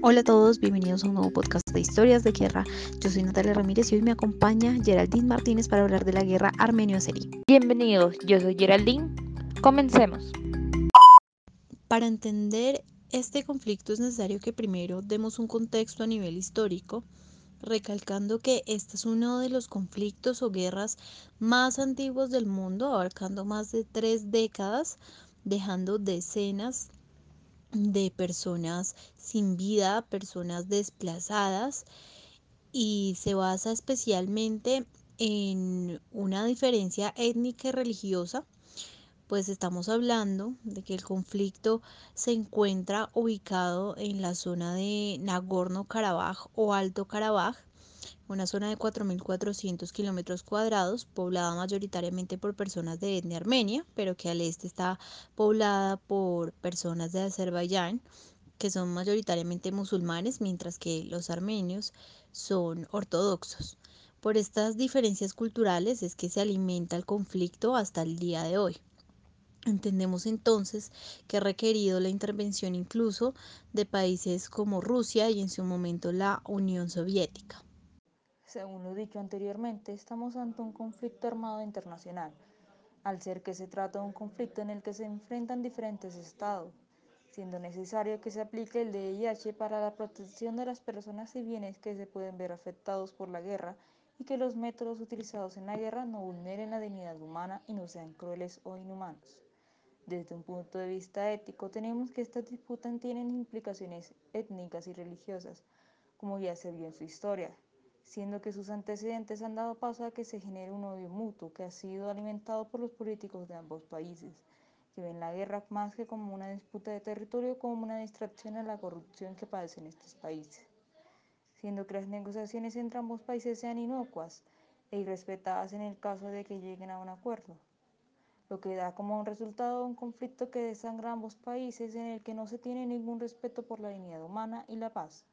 Hola a todos, bienvenidos a un nuevo podcast de historias de guerra. Yo soy Natalia Ramírez y hoy me acompaña Geraldine Martínez para hablar de la guerra armenio-azerí. Bienvenidos, yo soy Geraldine. Comencemos. Para entender este conflicto es necesario que primero demos un contexto a nivel histórico, recalcando que este es uno de los conflictos o guerras más antiguos del mundo, abarcando más de tres décadas, dejando decenas de personas sin vida, personas desplazadas y se basa especialmente en una diferencia étnica y religiosa, pues estamos hablando de que el conflicto se encuentra ubicado en la zona de Nagorno-Karabaj o Alto Karabaj, una zona de 4.400 kilómetros cuadrados, poblada mayoritariamente por personas de etnia armenia, pero que al este está poblada por personas de Azerbaiyán, que son mayoritariamente musulmanes, mientras que los armenios son ortodoxos. Por estas diferencias culturales es que se alimenta el conflicto hasta el día de hoy. Entendemos entonces que ha requerido la intervención incluso de países como Rusia y en su momento la Unión Soviética. Según lo dicho anteriormente, estamos ante un conflicto armado internacional, al ser que se trata de un conflicto en el que se enfrentan diferentes estados, siendo necesario que se aplique el DIH para la protección de las personas y bienes que se pueden ver afectados por la guerra y que los métodos utilizados en la guerra no vulneren la dignidad humana y no sean crueles o inhumanos. Desde un punto de vista ético, tenemos que estas disputas tienen implicaciones étnicas y religiosas, como ya se vio en su historia, siendo que sus antecedentes han dado paso a que se genere un odio mutuo que ha sido alimentado por los políticos de ambos países, que ven la guerra más que como una disputa de territorio, como una distracción a la corrupción que padecen estos países, siendo que las negociaciones entre ambos países sean inocuas e irrespetadas en el caso de que lleguen a un acuerdo, lo que da como un resultado un conflicto que desangra ambos países en el que no se tiene ningún respeto por la dignidad humana y la paz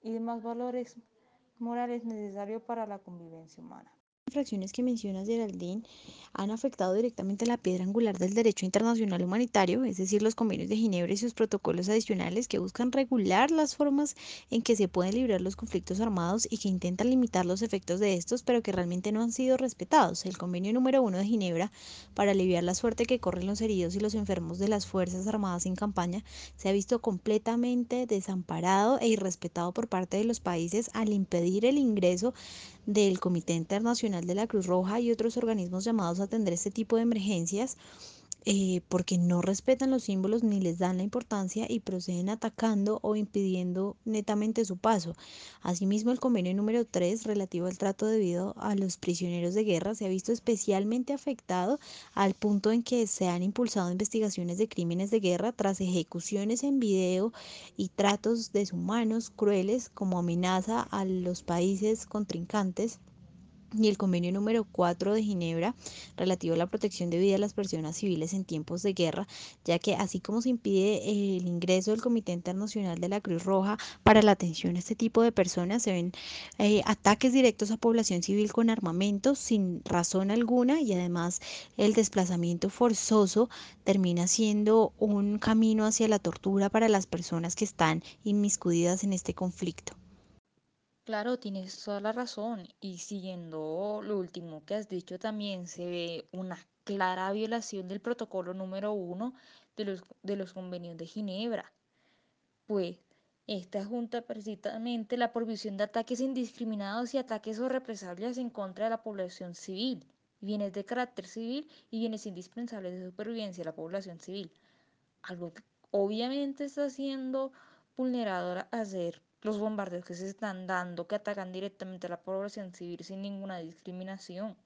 y demás valores morales necesarios para la convivencia humana infracciones que menciona Geraldine han afectado directamente la piedra angular del derecho internacional humanitario, es decir, los convenios de Ginebra y sus protocolos adicionales que buscan regular las formas en que se pueden librar los conflictos armados y que intentan limitar los efectos de estos, pero que realmente no han sido respetados. El convenio número uno de Ginebra para aliviar la suerte que corren los heridos y los enfermos de las Fuerzas Armadas en campaña se ha visto completamente desamparado e irrespetado por parte de los países al impedir el ingreso del Comité Internacional de la Cruz Roja y otros organismos llamados a atender este tipo de emergencias eh, porque no respetan los símbolos ni les dan la importancia y proceden atacando o impidiendo netamente su paso. Asimismo, el convenio número 3 relativo al trato debido a los prisioneros de guerra se ha visto especialmente afectado al punto en que se han impulsado investigaciones de crímenes de guerra tras ejecuciones en video y tratos deshumanos crueles como amenaza a los países contrincantes y el convenio número 4 de Ginebra relativo a la protección de vida de las personas civiles en tiempos de guerra, ya que así como se impide el ingreso del Comité Internacional de la Cruz Roja para la atención a este tipo de personas, se ven eh, ataques directos a población civil con armamentos sin razón alguna y además el desplazamiento forzoso termina siendo un camino hacia la tortura para las personas que están inmiscuidas en este conflicto. Claro, tienes toda la razón. Y siguiendo lo último que has dicho, también se ve una clara violación del protocolo número uno de los, de los convenios de Ginebra. Pues esta junta precisamente la prohibición de ataques indiscriminados y ataques o represalias en contra de la población civil, bienes de carácter civil y bienes indispensables de supervivencia de la población civil. Algo que obviamente está siendo vulnerador a ser los bombardeos que se están dando, que atacan directamente a la población civil sin ninguna discriminación.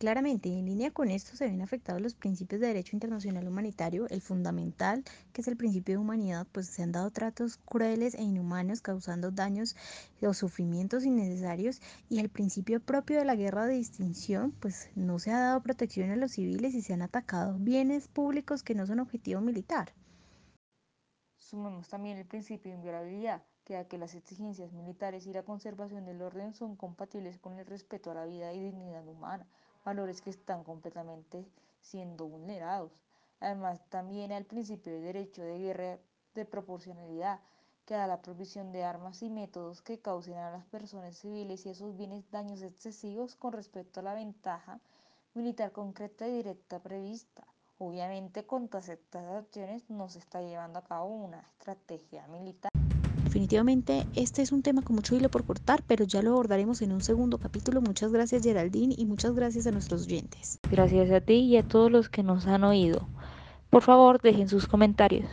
Claramente, en línea con esto se ven afectados los principios de derecho internacional humanitario, el fundamental, que es el principio de humanidad, pues se han dado tratos crueles e inhumanos causando daños o sufrimientos innecesarios y el principio propio de la guerra de distinción, pues no se ha dado protección a los civiles y se han atacado bienes públicos que no son objetivo militar. Sumemos también el principio de inviolabilidad, que da que las exigencias militares y la conservación del orden son compatibles con el respeto a la vida y dignidad humana, valores que están completamente siendo vulnerados. Además, también al principio de derecho de guerra de proporcionalidad que da la provisión de armas y métodos que causen a las personas civiles y a sus bienes daños excesivos con respecto a la ventaja militar concreta y directa prevista. Obviamente con todas estas acciones no se está llevando a cabo una estrategia militar. Definitivamente este es un tema con mucho hilo por cortar, pero ya lo abordaremos en un segundo capítulo. Muchas gracias Geraldine y muchas gracias a nuestros oyentes. Gracias a ti y a todos los que nos han oído. Por favor, dejen sus comentarios.